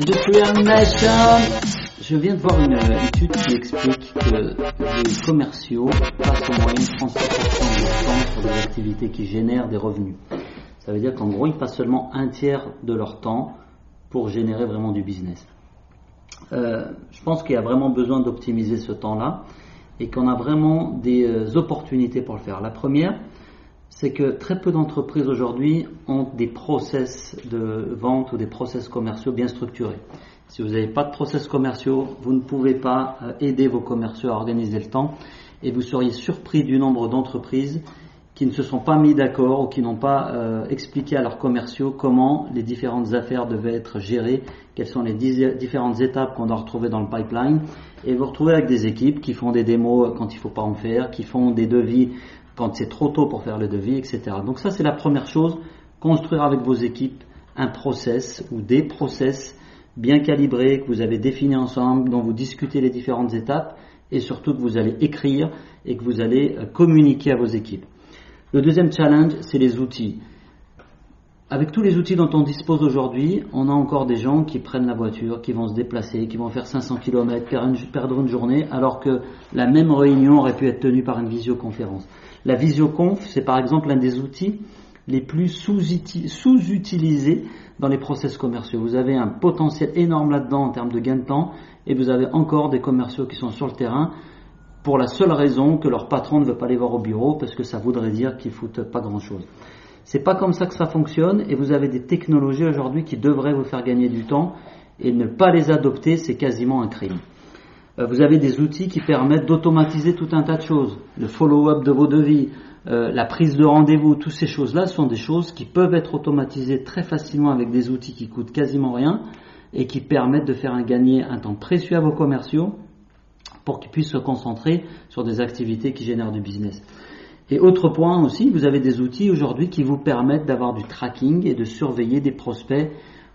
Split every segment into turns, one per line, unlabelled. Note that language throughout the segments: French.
Je viens de voir une étude qui explique que les commerciaux passent en moyenne 30% de temps sur des activités qui génèrent des revenus. Ça veut dire qu'en gros, ils passent seulement un tiers de leur temps pour générer vraiment du business. Euh, je pense qu'il y a vraiment besoin d'optimiser ce temps-là et qu'on a vraiment des euh, opportunités pour le faire. La première, c'est que très peu d'entreprises aujourd'hui ont des process de vente ou des process commerciaux bien structurés. Si vous n'avez pas de process commerciaux, vous ne pouvez pas euh, aider vos commerciaux à organiser le temps et vous seriez surpris du nombre d'entreprises qui ne se sont pas mis d'accord ou qui n'ont pas euh, expliqué à leurs commerciaux comment les différentes affaires devaient être gérées, quelles sont les différentes étapes qu'on doit retrouver dans le pipeline. Et vous retrouvez avec des équipes qui font des démos quand il ne faut pas en faire, qui font des devis quand c'est trop tôt pour faire le devis, etc. Donc ça, c'est la première chose, construire avec vos équipes un process ou des process bien calibrés que vous avez définis ensemble, dont vous discutez les différentes étapes et surtout que vous allez écrire et que vous allez euh, communiquer à vos équipes. Le deuxième challenge, c'est les outils. Avec tous les outils dont on dispose aujourd'hui, on a encore des gens qui prennent la voiture, qui vont se déplacer, qui vont faire 500 km, perdre une journée, alors que la même réunion aurait pu être tenue par une visioconférence. La visioconf, c'est par exemple l'un des outils les plus sous-utilisés dans les process commerciaux. Vous avez un potentiel énorme là-dedans en termes de gain de temps et vous avez encore des commerciaux qui sont sur le terrain pour la seule raison que leur patron ne veut pas les voir au bureau parce que ça voudrait dire qu'ils foutent pas grand-chose. C'est pas comme ça que ça fonctionne et vous avez des technologies aujourd'hui qui devraient vous faire gagner du temps et ne pas les adopter, c'est quasiment un crime. Euh, vous avez des outils qui permettent d'automatiser tout un tas de choses. Le follow-up de vos devis, euh, la prise de rendez-vous, toutes ces choses-là sont des choses qui peuvent être automatisées très facilement avec des outils qui coûtent quasiment rien et qui permettent de faire gagner un temps précieux à vos commerciaux pour qu'ils puissent se concentrer sur des activités qui génèrent du business. Et autre point aussi, vous avez des outils aujourd'hui qui vous permettent d'avoir du tracking et de surveiller des prospects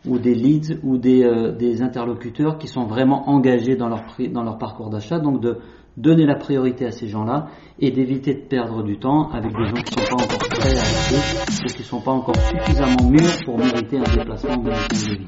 ou des leads ou des, euh, des interlocuteurs qui sont vraiment engagés dans leur, dans leur parcours d'achat, donc de donner la priorité à ces gens-là et d'éviter de perdre du temps avec des gens qui ne sont pas encore prêts à acheter ou qui ne sont pas encore suffisamment mûrs pour mériter un déplacement de vie.